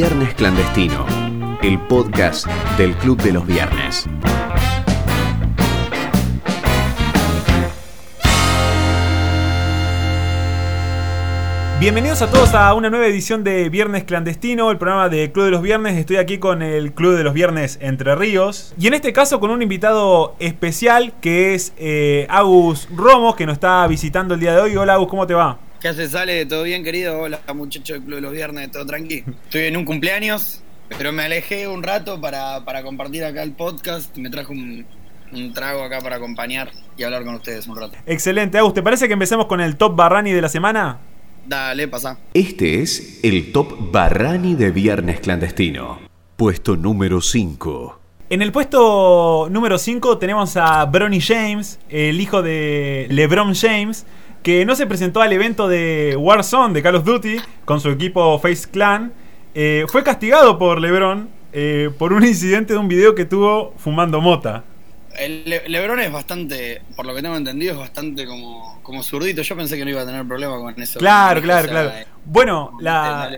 Viernes Clandestino, el podcast del Club de los Viernes. Bienvenidos a todos a una nueva edición de Viernes Clandestino, el programa de Club de los Viernes. Estoy aquí con el Club de los Viernes Entre Ríos. Y en este caso con un invitado especial que es eh, Agus Romos, que nos está visitando el día de hoy. Hola Agus, ¿cómo te va? ¿Qué hace, Sale? ¿Todo bien, querido? Hola, muchacho del Club de los Viernes, todo tranquilo. Estoy en un cumpleaños, pero me alejé un rato para, para compartir acá el podcast. Me trajo un, un trago acá para acompañar y hablar con ustedes un rato. Excelente, Agus. ¿Te parece que empecemos con el Top Barrani de la semana? Dale, pasa. Este es el Top Barrani de Viernes Clandestino. Puesto número 5. En el puesto número 5 tenemos a Bronny James, el hijo de LeBron James, que no se presentó al evento de Warzone de Call of Duty con su equipo Face Clan. Eh, fue castigado por LeBron eh, por un incidente de un video que tuvo fumando mota. El Le- Lebron es bastante, por lo que tengo entendido, es bastante como, como zurdito. Yo pensé que no iba a tener problema con eso. Claro, O claro, sea, claro. Bueno, la.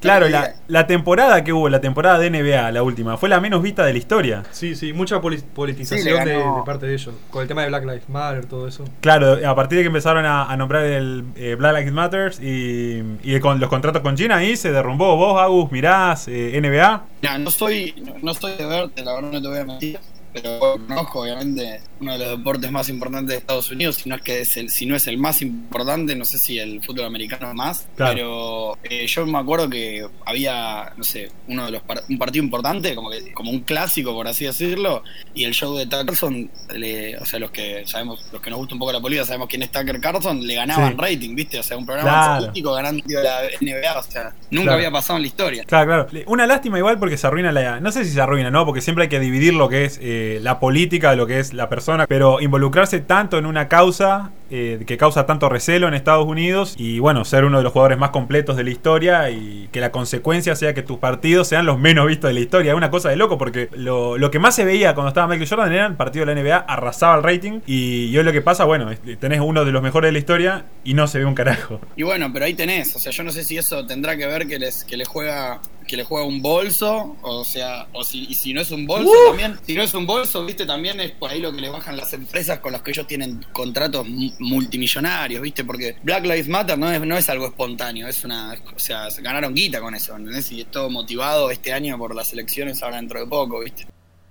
Claro, la, la temporada que hubo, la temporada de NBA, la última, fue la menos vista de la historia. Sí, sí, mucha Sí, politización de, parte de ellos. Con el tema de Black Lives Matter, todo eso. Claro, a partir de que empezaron a, a nombrar el eh, Black Lives Matters y, y con los contratos con China, ahí se derrumbó. Vos, Agus, mirás eh, NBA. Mira, no soy, no, no estoy de verte, la verdad no te voy a mentir, pero conozco obviamente uno de los deportes más importantes de Estados Unidos, si no es que es el, si no es el más importante, no sé si el fútbol americano más, Claro. pero eh, yo me acuerdo que había, no sé, uno de los par- un partido importante, como que, como un clásico por así decirlo, y el show de Tucker Carlson, le- o sea, los que sabemos, los que nos gusta un poco la política, sabemos quién es Tucker Carlson, le ganaban Sí. rating, ¿viste? O sea, un programa Claro. político ganando la NBA, o sea, nunca Claro. había pasado en la historia. Claro, claro. Una lástima igual porque se arruina la... No sé si se arruina, ¿no? Porque siempre hay que dividir lo que es eh, la política de lo que es la persona. Pero involucrarse tanto en una causa eh, que causa tanto recelo en Estados Unidos y bueno, ser uno de los jugadores más completos de la historia y que la consecuencia sea que tus partidos sean los menos vistos de la historia. Es una cosa de loco porque lo, lo que más se veía cuando estaba Michael Jordan era el partido de la NBA, arrasaba el rating y, y hoy lo que pasa, bueno, tenés uno de los mejores de la historia y no se ve un carajo. Y bueno, pero ahí tenés, o sea, yo no sé si eso tendrá que ver que les que le juega que le juega un bolso, o sea, o si y si no es un bolso también, si no es un bolso, viste, también es por ahí lo que le bajan las empresas con las que ellos tienen contratos mu- multimillonarios, viste, porque Black Lives Matter no es no es algo espontáneo, es una, o sea, se ganaron guita con eso, ¿entendés? Y es todo motivado este año por las elecciones ahora dentro de poco, viste.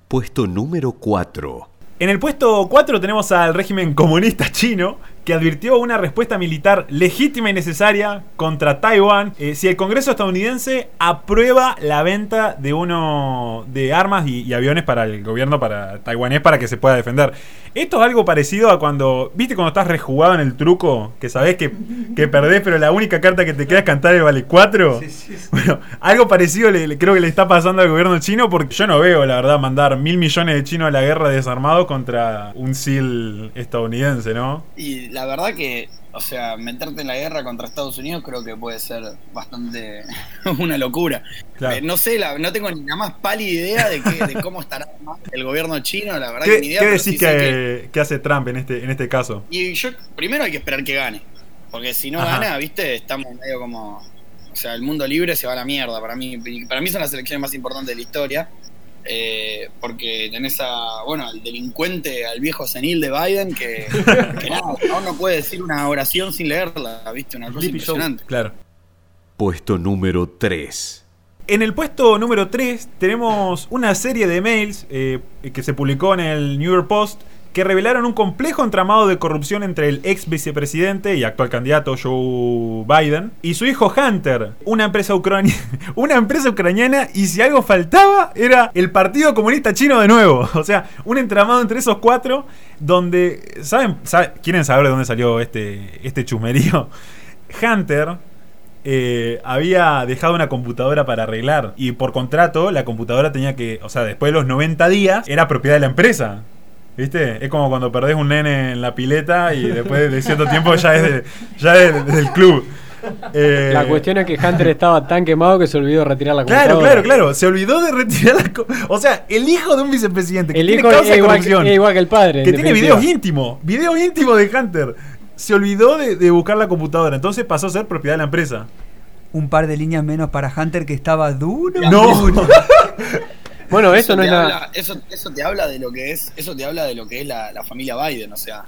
Puesto número 4. En el puesto 4 tenemos al régimen comunista chino que advirtió una respuesta militar legítima y necesaria contra Taiwán eh, si el Congreso estadounidense aprueba la venta de uno de armas y, y aviones para el gobierno para taiwanés para que se pueda defender. Esto es algo parecido a cuando, ¿viste cuando estás rejugado en el truco? Que sabés que, que perdés, pero la única carta que te queda es cantar el vale 4. Bueno, algo parecido le, le- creo que le está pasando al gobierno chino porque yo no veo, la verdad, mandar mil millones de chinos a la guerra desarmados contra un SEAL estadounidense, ¿no? Y la verdad que, o sea, meterte en la guerra contra Estados Unidos creo que puede ser bastante una locura. Claro. Eh, no sé, la- no tengo ni la más pálida idea de, qué- de cómo estará el gobierno chino, la verdad que ¿Qué, ni idea. qué decís sí que, que hace Trump en este, en este caso? Y yo, primero hay que esperar que gane. Porque si no Ajá. gana, viste, estamos medio como. O sea, el mundo libre se va a la mierda. Para mí, para mí son las elecciones más importantes de la historia. Eh, porque tenés a, bueno, al delincuente, al viejo senil de Biden, que, que nada, no puede decir una oración sin leerla, viste, una cosa impresionante. Claro. Puesto número 3. En el puesto número 3 tenemos una serie de mails eh, que se publicó en el New York Post que revelaron un complejo entramado de corrupción entre el ex vicepresidente y actual candidato Joe Biden y su hijo Hunter, una empresa, ucrania- una empresa ucraniana y si algo faltaba era el Partido Comunista Chino de nuevo. O sea, un entramado entre esos cuatro donde, ¿saben? sabe- ¿Quieren saber de dónde salió este, este chusmerío? Hunter eh, había dejado una computadora para arreglar y por contrato la computadora tenía que, o sea, después de los 90 días era propiedad de la empresa. ¿Viste? Es como cuando perdés un nene en la pileta y después de cierto tiempo ya es, de- ya es del club. Eh, La cuestión es que Hunter estaba tan quemado que se olvidó de retirar la Claro, computadora. claro, claro. Se olvidó de retirar la. O sea, el hijo de un vicepresidente que El tiene hijo causa es de corrupción, es igual que el padre. que en tiene definitiva. videos íntimos, videos íntimos de Hunter, se olvidó de, de buscar la computadora. Entonces pasó a ser propiedad de la empresa. un par de líneas menos para Hunter que estaba duro. No. Bueno, esto no es nada. habla- eso, eso te habla de lo que es, eso te habla de lo que es la, la familia Biden, o sea,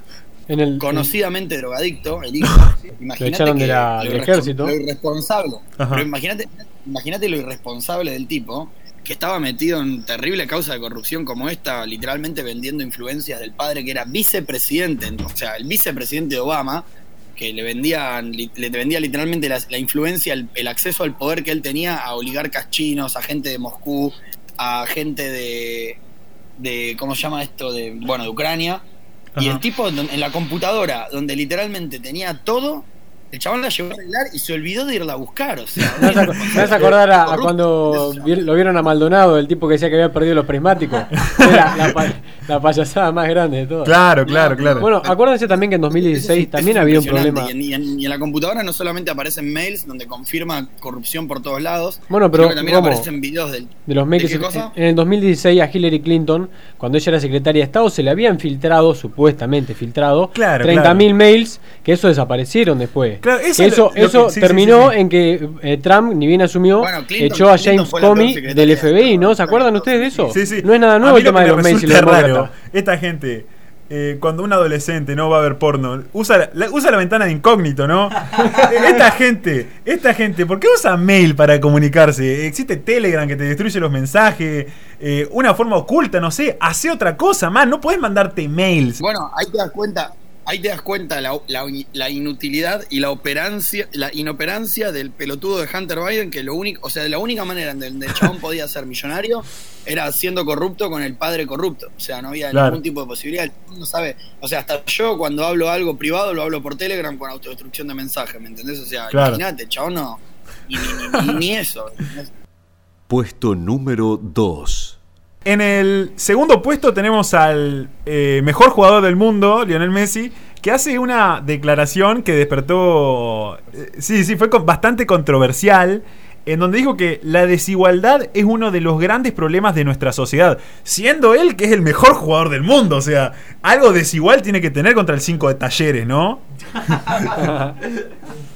En el, conocidamente drogadicto, el hijo. Imagínate echaron de que la- lo del irrespo- ejército. Lo irresponsable. Ajá. Pero imagínate, imagínate lo irresponsable del tipo que estaba metido en terrible causa de corrupción como esta, literalmente vendiendo influencias del padre que era vicepresidente, o sea, el vicepresidente de Obama, que le vendían, le vendía literalmente la, la influencia, el, el acceso al poder que él tenía a oligarcas chinos, a gente de Moscú, a gente de, de ¿cómo se llama esto? De, bueno, de Ucrania. Y el tipo en la computadora, donde literalmente tenía todo, el chabón la llevó a arreglar y se olvidó de irla a buscar. O sea, Me me hace acordar a, a cuando lo vieron a Maldonado, el tipo que decía que había perdido los prismáticos. Era la, pa- la payasada más grande de todas. Claro, claro, claro. Bueno, acuérdense también que en 2016 Eso es- también había un problema. Y en, y en- y en la computadora no solamente aparecen mails donde confirma corrupción por todos lados, Bueno, pero, sino que también ¿cómo? aparecen videos del. De los mails en el 2016 a Hillary Clinton, cuando ella era secretaria de Estado, se le habían filtrado, supuestamente filtrado, Claro, 30.000 claro. mails, que eso desaparecieron después. Claro, eso eso es lo- eso que- sí, terminó sí, sí. en que eh, Trump, ni bien asumió, Bueno, Clinton- echó a James Comey del de FBI. ¿no? ¿Se acuerdan ustedes de eso? Sí, sí. No es nada nuevo el tema de los mails y resulta los raro, esta gente, eh, cuando un adolescente no va a ver porno, usa la, la- usa la ventana de incógnito, ¿no? esta gente, esta gente, ¿por qué usa mail para comunicarse? Existe Telegram que te destruye los mensajes, eh, una forma oculta, no sé, hace otra cosa, más, no puedes mandarte mails. Bueno, ahí te das cuenta. Ahí te das cuenta la, la, la inutilidad y la operancia, la inoperancia del pelotudo de Hunter Biden, que lo único, o sea, la única manera en donde el chabón podía ser millonario era siendo corrupto con el padre corrupto. O sea, no había Claro. ningún tipo de posibilidad. El chabón no sabe. O sea, hasta yo cuando hablo algo privado lo hablo por Telegram con autodestrucción de mensajes, ¿me entendés? O sea, Claro. imagínate, el chabón no. Ni, ni- ni- ni eso. ¿entendés? Puesto número 2. En el segundo puesto tenemos al eh, mejor jugador del mundo, Lionel Messi, que hace una declaración que despertó, eh, sí, sí, fue bastante controversial, en donde dijo que la desigualdad es uno de los grandes problemas de nuestra sociedad, siendo él que es el mejor jugador del mundo, o sea, algo desigual tiene que tener contra el 5 de talleres, ¿no?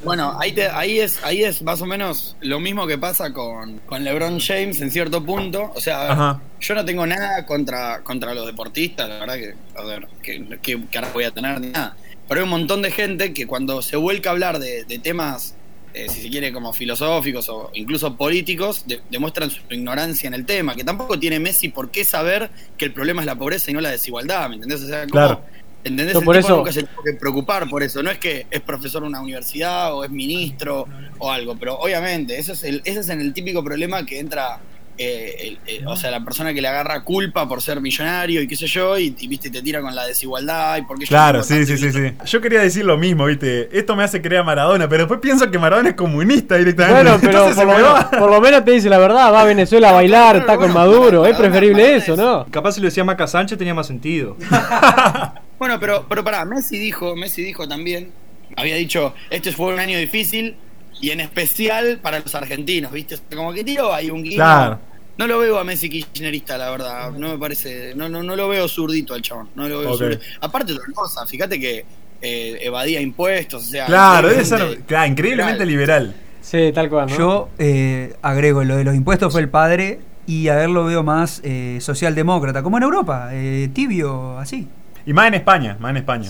Bueno, ahí, te- ahí, es, ahí es más o menos lo mismo que pasa con, con LeBron James en cierto punto. O sea, a ver, Ajá. yo no tengo nada contra, contra los deportistas, la verdad que, a ver, que, que, que ahora voy a tener ni nada. Pero hay un montón de gente que cuando se vuelca a hablar de, de temas, eh, si se quiere, como filosóficos o incluso políticos, de- demuestran su ignorancia en el tema. Que tampoco tiene Messi por qué saber que el problema es la pobreza y no la desigualdad, ¿me entendés? O sea, como- Claro. ¿Entendés? Yo el por tipo eso- nunca se tuvo que preocupar por eso. No es que es profesor de una universidad o es ministro o algo, pero obviamente, eso es el, ese es en el típico problema que entra, eh, el- el- o sea, la persona que le agarra culpa por ser millonario y qué sé yo, y, y, viste, te tira con la desigualdad y porque yo Claro, sí, sí, sí, sí. Yo quería decir lo mismo, ¿viste? Esto me hace creer a Maradona, pero después pienso que Maradona es comunista directamente. Bueno, pero por se lo, me menos, por lo menos te dice la verdad, va a Venezuela a bailar, está con Maduro, es preferible eso. ¿no? Capaz si lo decía Maca Sánchez tenía más sentido. Bueno, pero, pero pará, Messi dijo, Messi dijo también, había dicho, este fue un año difícil y en especial para los argentinos, ¿viste? Como que tiró ahí un guiño. Claro. No lo veo a Messi kirchnerista, la verdad. No me parece, no, no, no lo veo zurdito al chabón. No lo veo Ok. zurdito. Aparte otra cosa, fíjate que eh, evadía impuestos, o sea, Claro, debe ser increíblemente claro, increíblemente liberal. Sí, tal cual, ¿no? Yo eh, agrego lo de los impuestos fue el padre y a ver lo veo más eh, socialdemócrata, como en Europa, eh, tibio, así. Y más en España, más en España.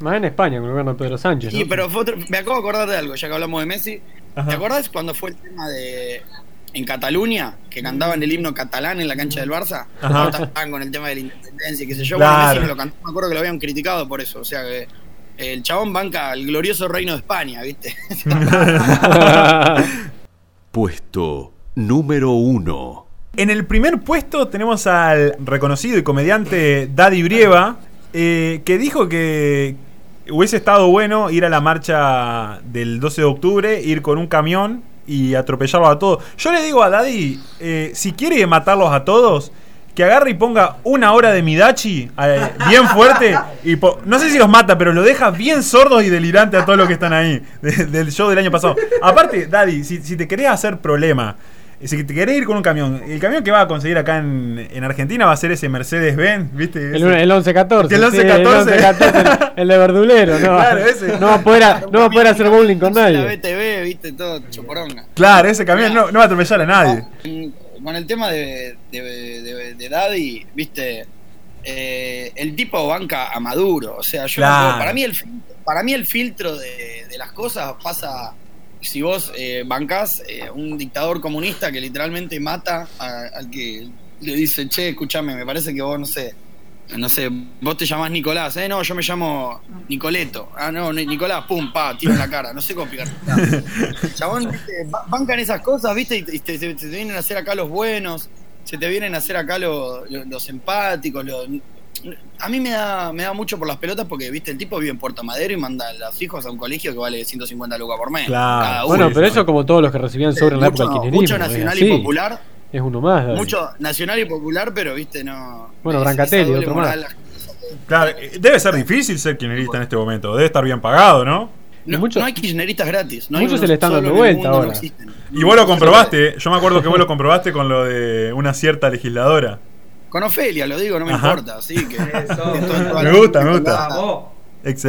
Más en España, con el gobierno de Pedro Sánchez, ¿no? Sí, pero fue otro- me acabo de acordar de algo, ya que hablamos de Messi. Ajá. ¿Te acordás cuando fue el tema de en Cataluña, que cantaban el himno catalán en la cancha del Barça? Estaban con el tema de la independencia, y qué sé yo. Claro. Bueno, Messi me lo cantó, me acuerdo que lo habían criticado por eso. O sea que el chabón banca el glorioso reino de España, ¿viste? Puesto número 1. En el primer puesto tenemos al reconocido y comediante Daddy Brieva, eh, que dijo que hubiese estado bueno ir a la marcha del 12 de octubre, ir con un camión y atropellarlos a todos. Yo le digo a Daddy, eh, si quiere matarlos a todos, que agarre y ponga una hora de Midachi eh, bien fuerte y no sé si los mata, pero lo deja bien sordos y delirantes a todos los que están ahí de- del show del año pasado. Aparte, Daddy, si, si te querés hacer problema, Si te querés ir con un camión, el camión que va a conseguir acá en, en Argentina va a ser ese Mercedes-Benz, ¿viste? El, Ese- el 11-14. El sí, 11-14. 11-14, el, el de Verdulero, ¿no? Claro, ese. No va a poder, a- no va a poder hacer bowling con La nadie. BTV, viste, todo choporonga. Claro, ese camión no, no va a atropellar a nadie. Con- Con el tema de, de, de- de Daddy, viste, eh, el tipo banca a Maduro. O sea, yo no Claro. puedo- para mí el para mí el filtro de, de las cosas pasa si vos eh, bancás eh, un dictador comunista que literalmente mata a- al que le dice, che, escúchame, me parece que vos no sé. No sé, vos te llamás Nicolás, eh, no, yo me llamo Nicoleto. Ah, no, Ni- Nicolás, pum, pa, tiro en la cara, no sé cómo explicar. Chabón, bancan esas cosas, viste, y te, vienen a hacer acá los buenos, se te vienen a hacer acá los, los empáticos, los- a mí me da, me da mucho por las pelotas porque, viste, el tipo vive en Puerto Madero y manda a los hijos a un colegio que vale 150 lucas por mes. Claro. Cada uno. Bueno, pero eso como todos los que recibían sobre en la época del mucho, es nacional así. y popular, Es uno más. David. mucho nacional y popular, pero, viste, no... Bueno, Brancatelli, otro más. Claro, eh, debe ser difícil ser kirchnerista en este momento. Debe estar bien pagado, ¿no? No, mucho- no hay kirchneristas gratis. No hay muchos se le están dando vuelta no ahora. Y vos lo comprobaste. Yo me acuerdo que vos lo comprobaste con lo de una cierta legisladora. Con Ofelia, lo digo, no me Ajá. importa. Sí, que, Eso. Me gusta, me gusta.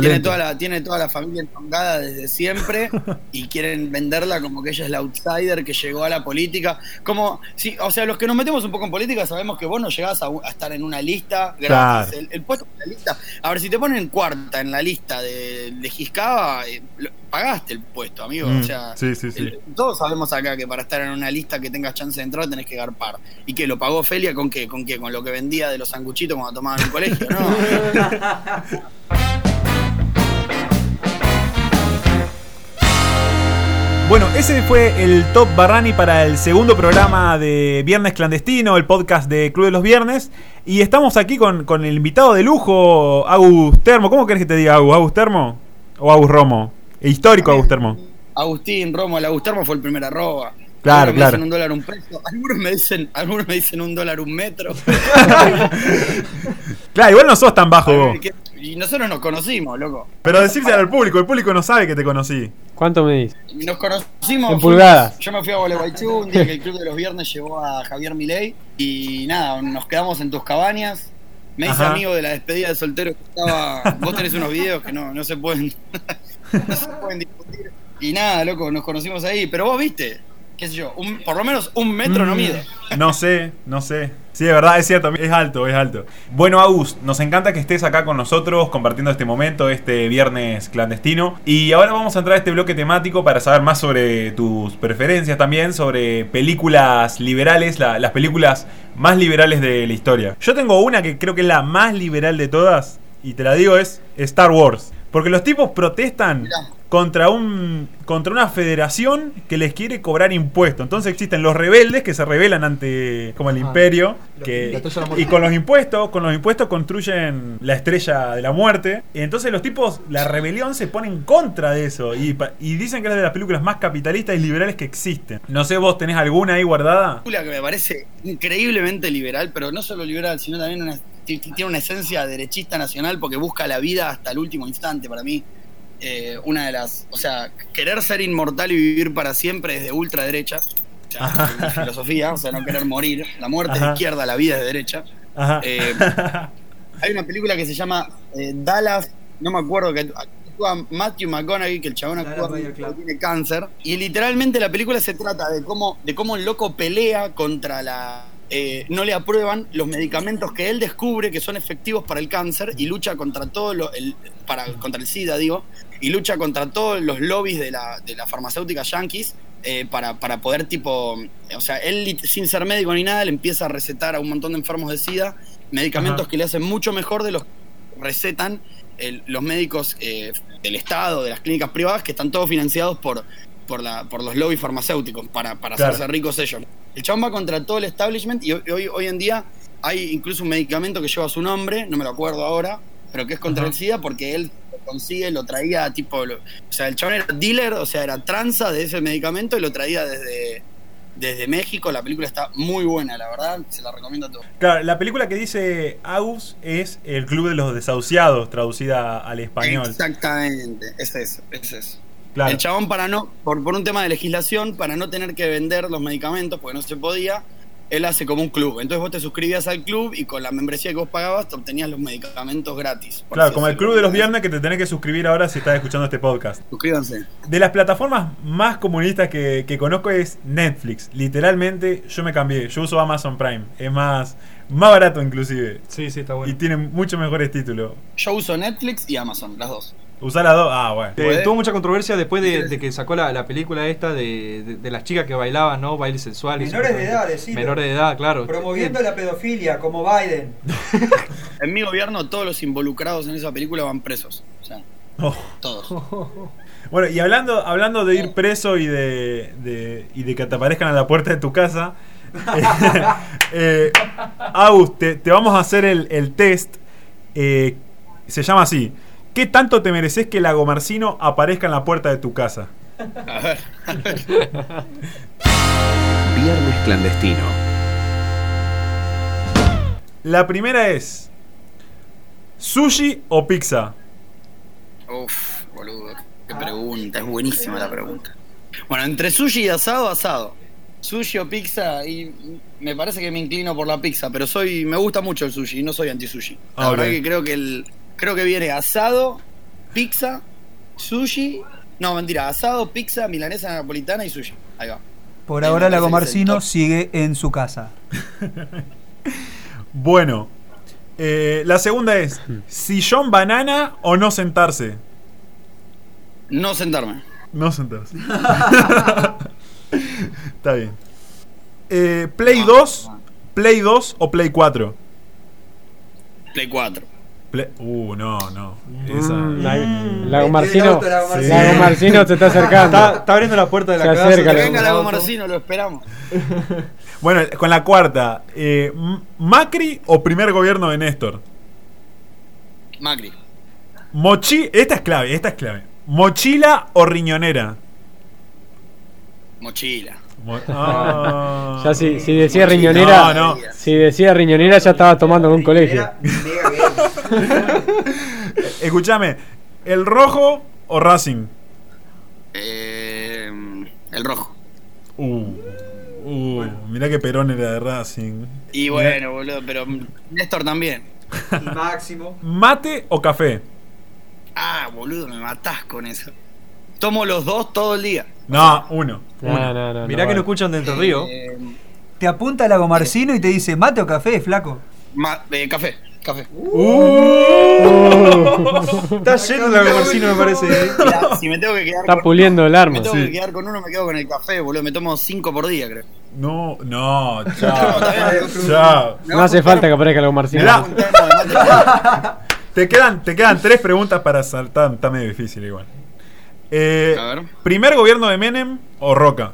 Tiene toda, la, tiene toda la familia entongada desde siempre y quieren venderla como que ella es la outsider que llegó a la política. Como, sí, o sea, los que nos metemos un poco en política sabemos que vos no llegás a, a estar en una lista gratis. Claro. El, el puesto en la lista. A ver, si te ponen cuarta en la lista de, de Giscaba, eh, lo- pagaste el puesto, amigo. Mm, o sea, sí, sí, sí. el- todos sabemos acá que para estar en una lista que tengas chance de entrar tenés que garpar. ¿Y que lo pagó Felia con qué? ¿Con qué? Con lo que vendía de los sanguchitos cuando tomaban en el colegio, ¿no? Bueno, ese fue el Top Barrani para el segundo programa de Viernes Clandestino, el podcast de Club de los Viernes. Y estamos aquí con, con el invitado de lujo, Agus Termo. ¿Cómo querés que te diga Agus? ¿Agus Termo? ¿O Agus Romo? El histórico Agus Termo. Agustín Romo, el Agustarmo fue el primer arroba. Claro, Algunos claro. Me dicen un dólar un peso. Algunos me dicen, algunos me dicen un dólar un metro. Claro, igual no sos tan bajo vos. Y nosotros nos conocimos, loco. Pero decírselo al público, el público no sabe que te conocí. ¿Cuánto me dices? Nos conocimos. En pulgadas. Yo me fui a Gualeguaychú un día que el club de los viernes llevó a Javier Milei. Y nada, nos quedamos en tus cabañas. Me hice Ajá. amigo de la despedida de soltero que estaba. Vos tenés unos videos que no, no se pueden. no se pueden discutir. Y nada, loco, nos conocimos ahí. Pero vos viste, qué sé yo, un- por lo menos un metro no Mm, mide. No sé, no sé. Sí, de verdad, es cierto, es alto, es alto. Bueno, Agus, nos encanta que estés acá con nosotros compartiendo este momento, este viernes clandestino. Y ahora vamos a entrar a este bloque temático para saber más sobre tus preferencias también, sobre películas liberales, la- las películas más liberales de la historia. Yo tengo una que creo que es la más liberal de todas, y te la digo, es Star Wars. Porque los tipos protestan. Contra un contra una federación que les quiere cobrar impuestos. Entonces existen los rebeldes que se rebelan ante como el imperio que, y con los impuestos, con los impuestos construyen la estrella de la muerte. Y entonces los tipos, la rebelión se pone en contra de eso y, dicen que es de las películas más capitalistas y liberales que existen. No sé, vos tenés alguna ahí guardada. película que me parece increíblemente liberal, pero no solo liberal, sino también una- tiene una esencia derechista nacional porque busca la vida hasta el último instante para mí. Eh, una de las, o sea, querer ser inmortal y vivir para siempre es de ultraderecha, o sea, filosofía, o sea, no querer morir, la muerte es de izquierda, la vida es de derecha. Ajá. Eh, Hay una película que se llama eh, Dallas, no me acuerdo, que actúa Matthew McConaughey, que el chabón actúa que tiene cáncer. Y literalmente la película se trata de cómo, de cómo el loco pelea contra la. Eh, no le aprueban los medicamentos que él descubre que son efectivos para el cáncer y lucha contra todo lo, el, para, contra el SIDA, digo, y lucha contra todos los lobbies de la, de la farmacéutica yankees eh, para, para poder tipo, o sea, él sin ser médico ni nada, le empieza a recetar a un montón de enfermos de SIDA medicamentos Ajá. que le hacen mucho mejor de los que recetan el- los médicos eh, del Estado, de las clínicas privadas, que están todos financiados por, por, la, por los lobbies farmacéuticos para, para Claro. hacerse ricos ellos. El chabón va contra todo el establishment y hoy, hoy, en día hay incluso un medicamento que lleva su nombre, no me lo acuerdo ahora, pero que es contra Ajá. el SIDA porque él lo consigue, lo traía tipo... lo- o sea, el chabón era dealer, o sea, era tranza de ese medicamento y lo traía desde, desde México. La película está muy buena, la verdad, se la recomiendo a todos. Claro, la película que dice Agus es El Club de los Desahuciados, traducida al español. Exactamente, es eso, es eso. Claro. El chabón para no, por, por un tema de legislación, para no tener que vender los medicamentos, porque no se podía, él hace como un club. Entonces vos te suscribías al club y con la membresía que vos pagabas te obtenías los medicamentos gratis. Claro, como el club de los viernes que te tenés que suscribir ahora si estás escuchando este podcast. Suscríbanse. De las plataformas más comunistas que, que conozco es Netflix. Literalmente yo me cambié. Yo uso Amazon Prime. Es más, más barato inclusive. Sí, sí, está Y bueno. tiene mucho mejores títulos. Yo uso Netflix y Amazon, las dos. Usar las dos. Ah, bueno. Eh, tuvo mucha controversia después de, de que sacó la, la película esta de, de- de las chicas que bailaban, ¿no? Bailes sensuales. Menores de edad, decilo. Menores de edad, claro. Promoviendo la pedofilia, como Biden. En mi gobierno todos los involucrados en esa película van presos. O sea, Oh. todos. Bueno, y hablando, hablando de ir preso y de, de- y de que te aparezcan a la puerta de tu casa, eh, Agus, te, te vamos a hacer el, el test. eh, se llama así. ¿Qué tanto te mereces que Lago Marcino aparezca en la puerta de tu casa? A ver, a ver. Viernes clandestino. La primera es: ¿sushi o pizza? Uf, boludo. Qué pregunta, es buenísima la pregunta. Bueno, entre sushi y asado, asado. Sushi o pizza, y me parece que me inclino por la pizza, pero soy, me gusta mucho el sushi, no soy anti-sushi. La Ah, verdad que creo que el, creo que viene asado, pizza, sushi, no mentira, asado, pizza, milanesa napolitana y sushi. Ahí va. Por ahora me parece Lago que es el Marcino top. sigue en su casa. Bueno, eh, la segunda es: ¿sillón banana o no sentarse? No sentarme. No sentarse. Está bien. Eh, Play 2, Play 2 o Play 4. Play 4. Play- Uh, no, no. Esa- Mm, Lago- Marcino. Lago Marcino. Marcino se está acercando. Está, está abriendo la puerta de la Se casa. acerca, Que Lago venga. Lago Marcino, lo esperamos. Bueno, con la cuarta. eh, ¿Macri o primer gobierno de Néstor? Macri. Mochi. Esta es clave, esta es clave. ¿Mochila o riñonera? Mochila. Mo- Ah. Ya si, si decía Mochila. riñonera. No, no. Si decía riñonera ya estaba tomando en un colegio. Escúchame. ¿El rojo o Racing? Eh, el rojo. Uh, uh, mirá que Perón era de Racing. Y bueno, boludo, pero Néstor también. Máximo. ¿Mate o café? Ah, boludo, me matás con eso. Tomo los dos todo el día. No, uno. No, no, no. Mirá no que vale. no escuchan de Entre Río. Eh, Te apunta Lago Marcino y te dice, ¿mate o café, flaco? ma- eh, café, café. Está lleno de Lago Marcino, me parece. Mirá, si me tengo que quedar Está con, puliendo el me arma. tengo Sí. que quedar con uno, me quedo con el café, boludo. Me tomo cinco por día, creo. No, no, No, chao. está bien. chao. Me No hace falta que aparezca Lago Marcino. Me. Te quedan, te quedan tres preguntas para saltar. Está medio difícil igual. Eh, A ver. ¿Primer gobierno de Menem o Roca?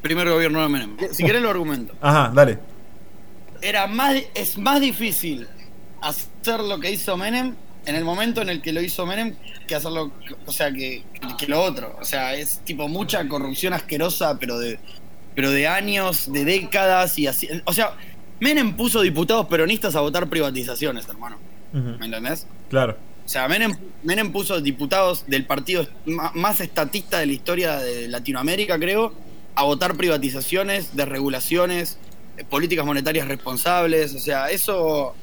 Primer gobierno de Menem. Si querés lo argumento. Ajá, dale. Era más, es más difícil hacer lo que hizo Menem en el momento en el que lo hizo Menem que hacerlo, o sea, que, que lo otro. O sea, es tipo mucha corrupción asquerosa, pero de, pero de años, de décadas y así. O sea, Menem puso diputados peronistas a votar privatizaciones, hermano. ¿Me entendés? Claro. O sea, Menem, Menem puso diputados del partido más estatista de la historia de Latinoamérica, creo, a votar privatizaciones, desregulaciones, eh, políticas monetarias responsables. O sea, eso,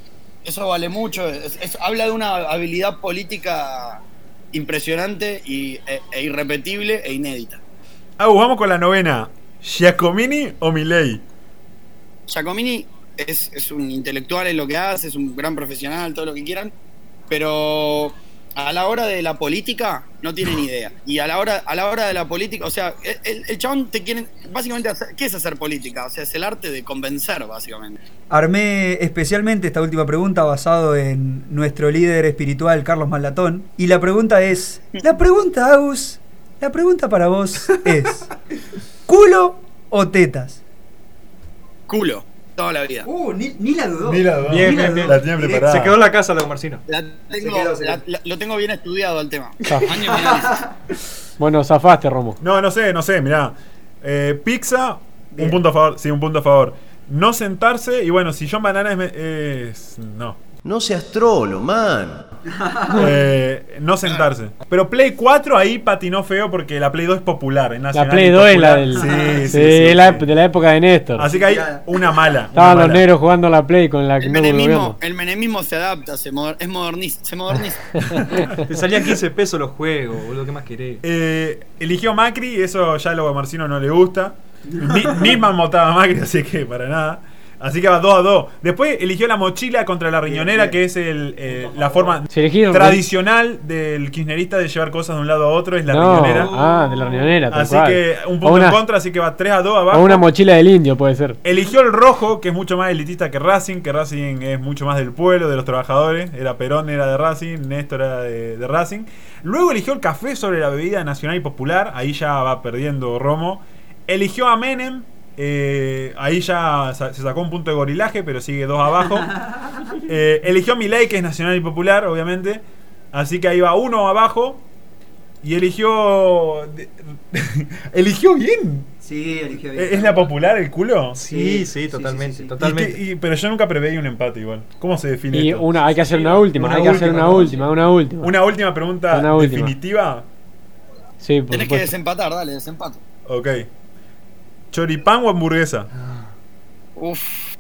eso vale mucho. Es- es- habla de una habilidad política impresionante y, e, e irrepetible e inédita. Agus, vamos con la novena. ¿Giacomini o Milei? Giacomini es, es un intelectual en lo que hace, es un gran profesional, todo lo que quieran, pero a la hora de la política no tiene ni idea. Y a la hora, a la hora de la política, o sea, el, el chabón te quiere, básicamente, hacer- ¿qué es hacer política? O sea, es el arte de convencer, básicamente. Armé especialmente esta última pregunta basado en nuestro líder espiritual Carlos Malatón. Y la pregunta es, la pregunta, Agus, la pregunta para vos es, ¿culo o tetas? Culo, toda la vida. Uh, ni, ni la dudó. Ni la dudó. Bien, Ni la bien, dudó. bien. La tenía preparada. Se quedó en la casa Lago Marcino. La tengo- quedó, la- la- lo tengo bien estudiado el tema. Ah. Bueno, zafaste, Romo. No, no sé, no sé, mirá. Eh, pizza, Bien. un punto a favor. Sí, un punto a favor. No sentarse y bueno, si John Banana es, me- es- No. No seas trolo, man. Eh, no sentarse. Pero Play 4 ahí patinó feo porque la Play 2 es popular. Es La Play y 2 es la del. Sí, sí, sí, sí, es la- sí. de la época de Néstor. Así que hay una mala. Estaban una los negros jugando a la Play con la que El no menemismo, el menemismo se adapta, se, moder- es moderniza, se moderniza. Te salían 15 pesos los juegos, boludo, ¿qué más querés? Eh, eligió Macri, eso ya lo a Marcino no le gusta. Ni, Nisman votaba a Macri, así que para nada. Así que va 2 a 2. Después eligió la mochila contra la riñonera, que es el, eh, la forma tradicional del kirchnerista de llevar cosas de un lado a otro, es la no, riñonera. ah, de la riñonera. tal Así cual. que un punto una, en contra, así que va 3 a 2 abajo. o una mochila del indio, puede ser. Eligió el rojo, que es mucho más elitista que Racing, que Racing es mucho más del pueblo, de los trabajadores. Era Perón, era de Racing, Néstor era de, de Racing. Luego eligió el café sobre la bebida nacional y popular, ahí ya va perdiendo Romo. Eligió a Menem, eh, ahí ya se sacó un punto de gorilaje, pero sigue dos abajo. Eh, eligió a Milei, que es nacional y popular, obviamente. Así que ahí va uno abajo. Y eligió... eligió bien. Sí, eligió bien. ¿Es la popular el culo? Sí, sí, sí, totalmente, sí, sí. totalmente. ¿Y qué- y- pero yo nunca preveí un empate igual. ¿Cómo se define Y esto? una, hay que hacer una última, Una hay que hacer una última, una última. Una última pregunta Una última. definitiva. Sí, por Tenés que desempatar, dale, desempato. Ok. ¿Choripán o hamburguesa? Uf.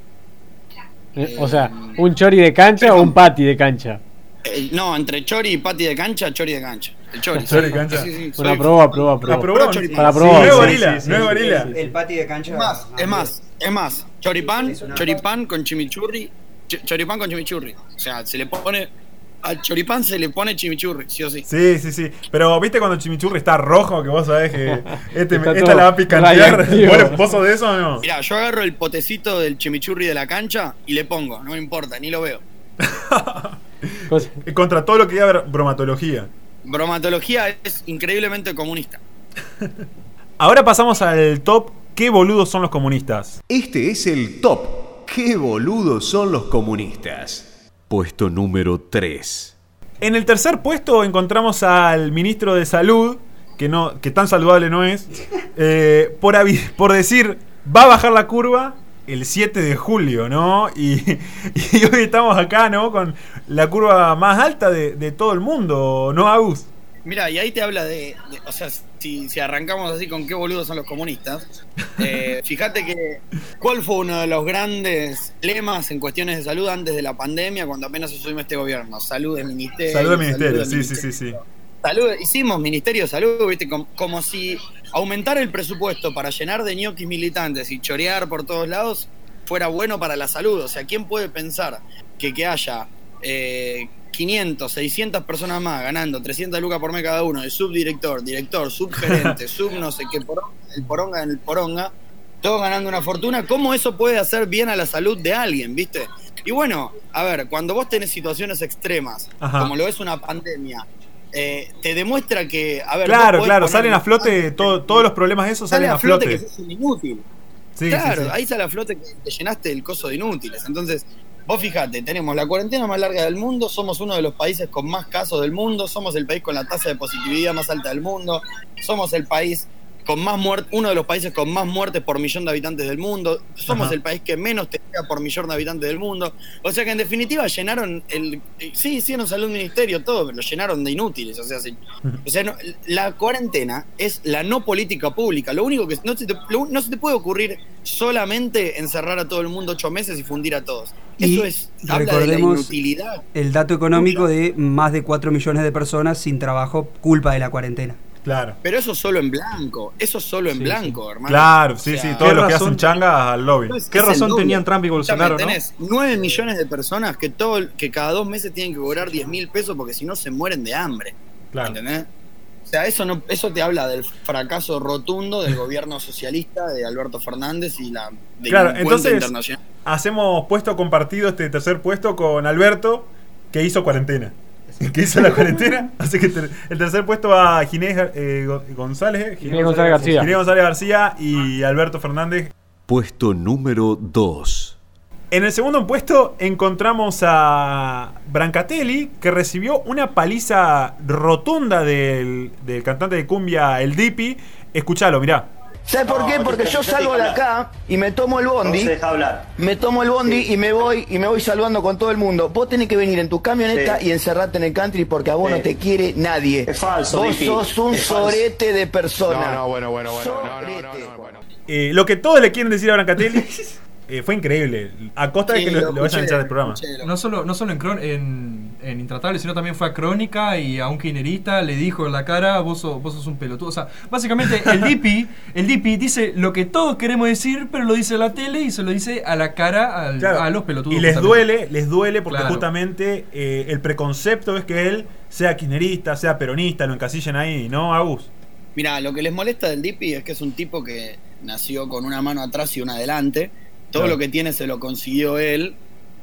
Eh, O sea, ¿un chori de cancha o un patty de cancha? Eh, no, entre chori y pati de cancha, chori de cancha. El chori. Chori sí. de cancha. Sí, sí, Una soy- prueba, prueba, prueba. ¿Aprobó? Pro choripán. Para Sí, probar. No es sí, gorila, sí, no es sí, gorila. sí, sí. El patio de cancha. Es más, es más, es más. Choripán, una- choripán con chimichurri. ch- Choripán con chimichurri. O sea, se le pone. Al choripán se le pone chimichurri, sí o sí. Sí, sí, sí. Pero viste cuando el chimichurri está rojo, que vos sabés que este, Está esta todo la va a picantear. ¿Vos, vos sos de eso o no? Mira, yo agarro el potecito del chimichurri de la cancha y le pongo, no me importa, ni lo veo. Contra todo lo que diga bromatología. Bromatología es increíblemente comunista. Ahora pasamos al top. ¿Qué boludos son los comunistas? Este es el top. ¡Qué boludos son los comunistas! Puesto número 3. En el tercer puesto encontramos al ministro de Salud, que, no, que tan saludable no es, eh, por, por decir, va a bajar la curva el 7 de julio, ¿no? Y, y hoy estamos acá, ¿no? Con la curva más alta de, de todo el mundo, ¿no, Agus? Mira, y ahí te habla de, de- o sea, si, si arrancamos así con qué boludos son los comunistas, eh, fíjate que cuál fue uno de los grandes lemas en cuestiones de salud antes de la pandemia, cuando apenas asumió este gobierno. Salud del ministerio. Salud del ministerio, del sí, sí, ministerio. sí, sí. Salud, hicimos Ministerio de Salud, ¿viste? Com- Como, si aumentar el presupuesto para llenar de ñoquis militantes y chorear por todos lados fuera bueno para la salud. O sea, ¿quién puede pensar que que haya eh, 500, 600 personas más ganando 300 lucas por mes cada uno, de subdirector, director, subgerente, sub no sé qué, poronga, el poronga en el poronga, todos ganando una fortuna? ¿Cómo eso puede hacer bien a la salud de alguien, viste? Y bueno, a ver, cuando vos tenés situaciones extremas, Ajá. como lo es una pandemia, eh, te demuestra que, a ver, Claro, claro, salen a flote, todo- todos los problemas esos sale salen a flote que flote. sos un inútil. Sí, claro, sí, sí. ahí sale a flote que te llenaste el coso de inútiles. Entonces, vos fijate, tenemos la cuarentena más larga del mundo, somos uno de los países con más casos del mundo, somos el país con la tasa de positividad más alta del mundo, somos el país con más muertes, uno de los países con más muertes por millón de habitantes del mundo, somos Ajá. el país que menos te pega por millón de habitantes del mundo. O sea que en definitiva llenaron el. eh, Sí, hicieron salud ministerio, todo, pero lo llenaron de inútiles. O sea, sí. o sea no- la cuarentena es la no política pública. Lo único que no se te, lo- no se te puede ocurrir solamente encerrar a todo el mundo ocho meses y fundir a todos. Y Eso es. Habla de la inutilidad. El dato económico de más de 4 millones de personas sin trabajo, culpa de la cuarentena. Claro. Pero eso solo en blanco. Eso solo en Sí, blanco, hermano. Claro, sí, O sea, sí, todos ¿qué los que hacen changas al lobby. Entonces, ¿Qué razón tenían Trump y Bolsonaro, Escuchame, no? tenés 9 millones de personas que todo que cada dos meses tienen que cobrar 10 mil pesos porque si no se mueren de hambre. Claro. ¿Entendés? O sea, eso no, eso te habla del fracaso rotundo del gobierno socialista de Alberto Fernández y la Claro, delincuencia entonces- internacional. Hacemos puesto compartido este tercer puesto con Alberto, que hizo cuarentena. Que hizo la cuarentena. Así que ter- el tercer puesto va a Ginés eh, Go- González. Ginés González García. Ginés González García y Alberto Fernández. Puesto número 2. En el segundo puesto encontramos a Brancatelli, que recibió una paliza rotunda del, del cantante de cumbia El Dipi. Escuchalo, mirá. ¿Sabes por qué? Porque yo salgo de acá y me tomo el bondi. Me tomo el bondi y me voy y me voy saludando con todo el mundo. Vos tenés que venir en tu camioneta Sí. y encerrarte en el country porque a vos Sí. no te quiere nadie. Es falso, Vos sos un sorete de persona. No, no, bueno, bueno, bueno. No, no, no, no, bueno. Eh, lo que todos le quieren decir a Brancatelli eh, fue increíble. A costa de que lo, lo vayan a echar del programa. escuché. No solo, no solo en, Cron- en, en Intratable, sino también fue a Crónica y a un kinerista le dijo en la cara, vos sos, vos sos un pelotudo. O sea, básicamente el Dipi, el Dipi dice lo que todos queremos decir, pero lo dice a la tele y se lo dice a la cara al- Claro. a los pelotudos. Y les justamente. duele, les duele porque Claro. justamente eh, el preconcepto es que él sea kirchnerista, sea peronista, lo encasillen ahí, ¿no, Agus? Mira, lo que les molesta del Dipi es que es un tipo que nació con una mano atrás y una adelante. Todo Claro. lo que tiene se lo consiguió él.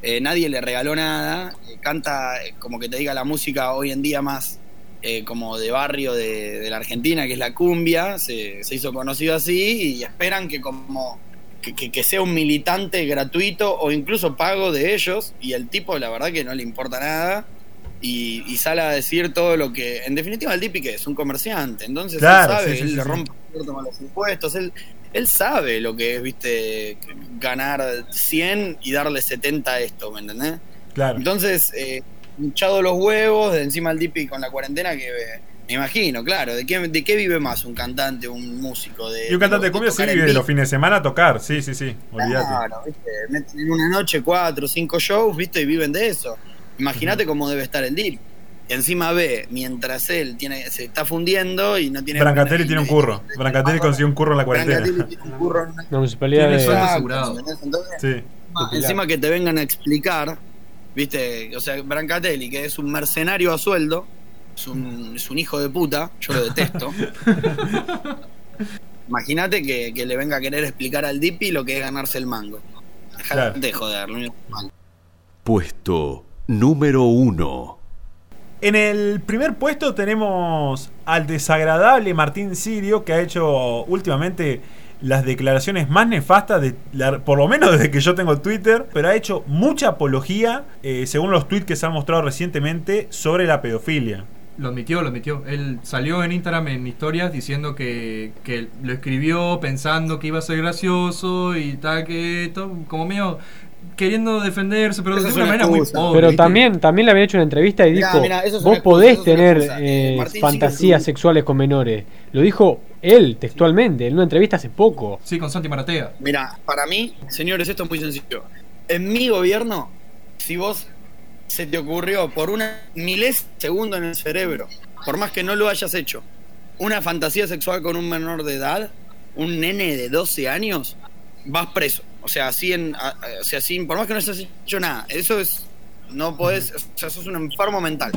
Eh, nadie le regaló nada. Eh, canta, eh, como que te diga, la música hoy en día más eh, como de barrio de, de la Argentina, que es la cumbia. Se, se hizo conocido así y esperan que como que, que- que sea un militante gratuito o incluso pago de ellos. Y el tipo, la verdad que no le importa nada. Y, y sale a decir todo lo que. En definitiva, el Dipi que es un comerciante. Entonces Claro, él sabe, sí, sí, él sí, le rompe los impuestos. Él, él sabe lo que es, viste, ganar 100 y darle 70 a esto, ¿me entendés? Claro. Entonces, eh, hinchado los huevos, de encima el Dipi con la cuarentena, que eh, me imagino, claro, ¿de qué, ¿de qué vive más un cantante, un músico? De, Y un cantante de cumbia sí vive los fines de semana a tocar, sí, sí, sí, olvídate. Claro, ¿viste? En una noche cuatro, cinco shows, ¿viste? Y viven de eso. Imagínate cómo debe estar el Dip. Y encima ve, mientras él tiene, se está fundiendo y no tiene. Brancatelli tiene un curro. Brancatelli consiguió un curro en la cuarentena. Brancatelli tiene un curro en una- La municipalidad de. asegurado. Sí. encima- encima que te vengan a explicar, ¿viste? O sea, Brancatelli, que es un mercenario a sueldo, es un, es un hijo de puta, yo lo detesto. Imagínate que, que le venga a querer explicar al Dipi lo que es ganarse el mango. Dejate Claro. de joder, lo único que es malo. Puesto número 1. En el primer puesto tenemos al desagradable Martín Sirio, que ha hecho últimamente las declaraciones más nefastas, de la- por lo menos desde que yo tengo Twitter, pero ha hecho mucha apología, eh, según los tweets que se han mostrado recientemente, sobre la pedofilia. Lo admitió, lo admitió. Él salió en Instagram en historias diciendo que, que lo escribió pensando que iba a ser gracioso y tal, que esto, como medio queriendo defenderse, pero de una manera muy pobre. Pero ¿viste? también, también le habían hecho una entrevista y Mirá, dijo, mirá, eso es vos excusa, podés es tener eh, Eh, fantasías sexuales con menores. Lo dijo él textualmente, en una entrevista hace poco. Sí, con Santi Maratea. Mira, para mí, señores, esto es muy sencillo. En mi gobierno, si vos se te ocurrió por una milés segundo en el cerebro, por más que no lo hayas hecho, una fantasía sexual con un menor de edad, un nene de 12 años, vas preso. O sea, así en, o sea, así, por más que no hayas hecho nada, eso es, no podés, o sea, sos un enfermo mental.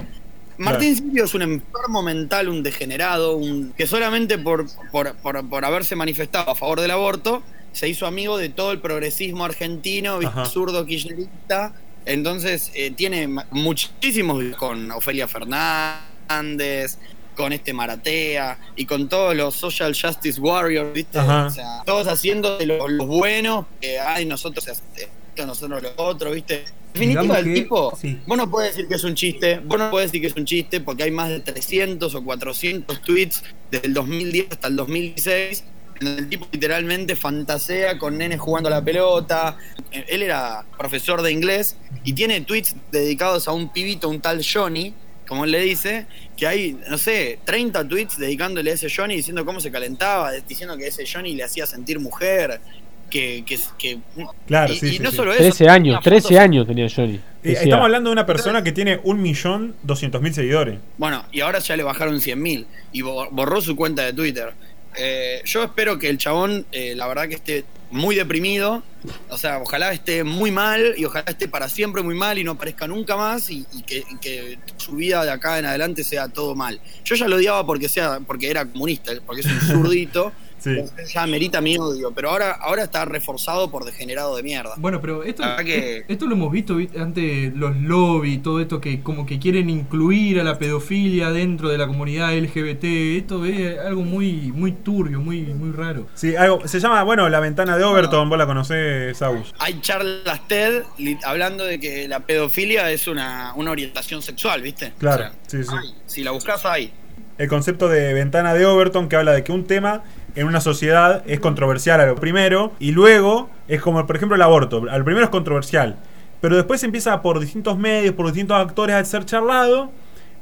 Martín Silvio es un enfermo mental, un degenerado, un que solamente por, por, por, por haberse manifestado a favor del aborto se hizo amigo de todo el progresismo argentino, Ajá. zurdo kirchnerista. Entonces eh, tiene muchísimos con Ofelia Fernández, con este Maratea y con todos los social justice warriors, ¿viste? Ajá. O sea, todos haciendo de los, los buenos, que hay nosotros esto, nosotros lo otro, ¿viste? En definitiva, el tipo, sí. vos no puedes decir que es un chiste, vos no puedes decir que es un chiste porque hay más de 300 o 400 tweets desde el 2010 hasta el 2016 en donde el tipo literalmente fantasea con nenes jugando a la pelota. Él era profesor de inglés y tiene tweets dedicados a un pibito, un tal Johnny, como él le dice, que hay, no sé, 30 tweets dedicándole a ese Johnny diciendo cómo se calentaba, diciendo que ese Johnny le hacía sentir mujer, que... que, que Claro, y, sí, y sí, no sí. solo eso. 13 años, una 13 foto- años tenía Johnny. Eh, estamos hablando de una persona que tiene 1.200.000 seguidores. Bueno, y ahora ya le bajaron 100.000 y bo- borró su cuenta de Twitter. Eh, yo espero que el chabón, eh, la verdad que esté muy deprimido, o sea, ojalá esté muy mal y ojalá esté para siempre muy mal y no aparezca nunca más y, que, que su vida de acá en adelante sea todo mal. Yo ya lo odiaba porque sea porque era comunista, porque es un zurdito, Sí. ya merita mi odio, pero ahora, ahora está reforzado por degenerado de mierda. Bueno, pero esto, que- esto lo hemos visto ¿viste? antes, los lobby, todo esto que como que quieren incluir a la pedofilia dentro de la comunidad LGBT. Esto es algo muy muy turbio, muy muy raro. Sí, algo, se llama, bueno, La Ventana de Overton, vos la conocés, Saus. Hay charlas TED hablando de que la pedofilia es una, una orientación sexual, ¿viste? Claro, O sí, sí. hay. si la buscas, hay. El concepto de ventana de Overton que habla de que un tema en una sociedad es controversial a lo primero y luego es como por ejemplo el aborto. Al primero es controversial, pero después empieza por distintos medios, por distintos actores a ser charlado.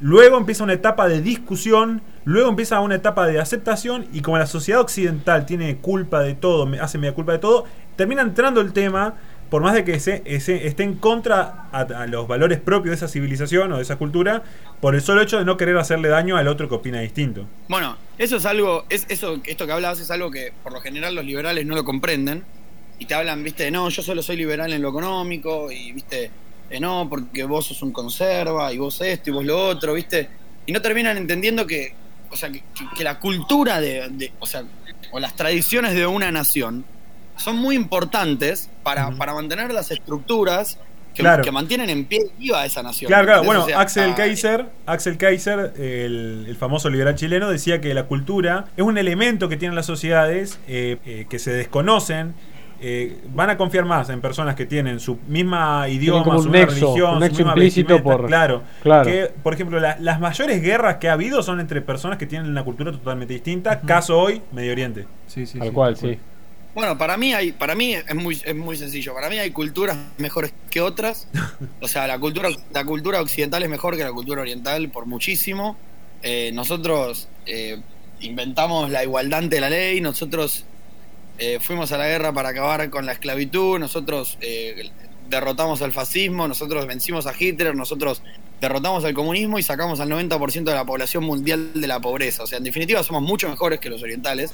Luego empieza una etapa de discusión, luego empieza una etapa de aceptación y como la sociedad occidental tiene culpa de todo, hace media culpa de todo, termina entrando el tema, por más de que se, esté en contra a, los valores propios de esa civilización o de esa cultura, por el solo hecho de no querer hacerle daño al otro que opina distinto. Bueno, eso es algo, es eso, esto que hablabas es algo que por lo general los liberales no lo comprenden y te hablan, viste, de, no, yo solo soy liberal en lo económico y viste, de, no, porque vos sos un conserva y vos esto y vos lo otro, viste, y no terminan entendiendo que, o sea, que, la cultura de- o sea, o las tradiciones de una nación son muy importantes para, para mantener las estructuras que, Claro. que mantienen en pie viva esa nación. Claro, claro. Bueno, O sea, Axel ah, Kaiser, Axel Kaiser, el, el famoso liberal chileno, decía que la cultura es un elemento que tienen las sociedades eh, eh, que se desconocen. eh, van a confiar más en personas que tienen su misma idioma, como un su misma nexo, religión, un su misma implícito por- claro, claro. que por ejemplo la- las mayores guerras que ha habido son entre personas que tienen una cultura totalmente distinta. Caso hoy, Medio Oriente. Sí, sí, Tal sí, cual, tal cual. sí. Bueno, para mí hay, para mí es muy, es muy sencillo. Para mí hay culturas mejores que otras. O sea, la cultura, la cultura occidental es mejor que la cultura oriental por muchísimo. Eh, nosotros eh, inventamos la igualdad ante la ley. Nosotros eh, fuimos a la guerra para acabar con la esclavitud. Nosotros eh, derrotamos al fascismo. Nosotros vencimos a Hitler. Nosotros derrotamos al comunismo y sacamos al 90% de la población mundial de la pobreza. O sea, en definitiva somos mucho mejores que los orientales.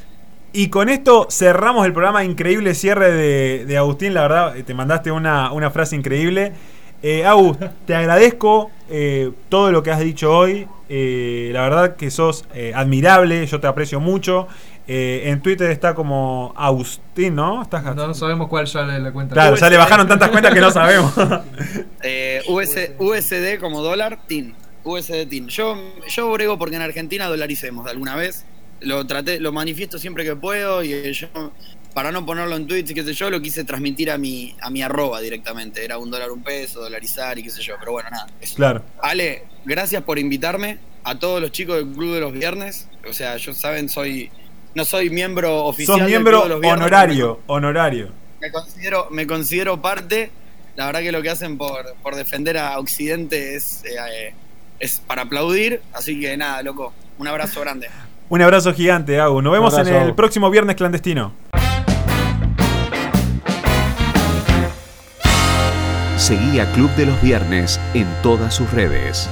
Y con esto cerramos el programa. Increíble cierre de, de Agustín. La verdad, eh, te mandaste una, una frase increíble. Eh, Agus, te agradezco eh, todo lo que has dicho hoy. Eh, la verdad que sos eh, admirable. Yo te aprecio mucho. Eh, en Twitter está como Agustín, ¿no? Estás No, no sabemos cuál ya le, la cuenta. Claro, ya le bajaron tantas cuentas que no sabemos. Eh, US, USD como dólar, TIN. USD TIN. Yo, yo brego porque en Argentina dolaricemos de alguna vez. Lo traté, lo manifiesto siempre que puedo y yo, para no ponerlo en tweets y qué sé yo, lo quise transmitir a mi, a mi arroba directamente. Era un dólar un peso, dolarizar y qué sé yo. Pero bueno, nada. eso. claro. Ale, gracias por invitarme. A todos los chicos del Club de los Viernes. O sea, yo saben, soy no soy miembro oficial Sos del miembro Club de los Viernes, honorario. Honorario. me considero, me considero parte. La verdad que lo que hacen por, por defender a Occidente es, eh, es para aplaudir. Así que nada, loco. Un abrazo grande. Un abrazo gigante, Agus. Nos vemos en el próximo viernes clandestino. Seguí a Club de los Viernes en todas sus redes.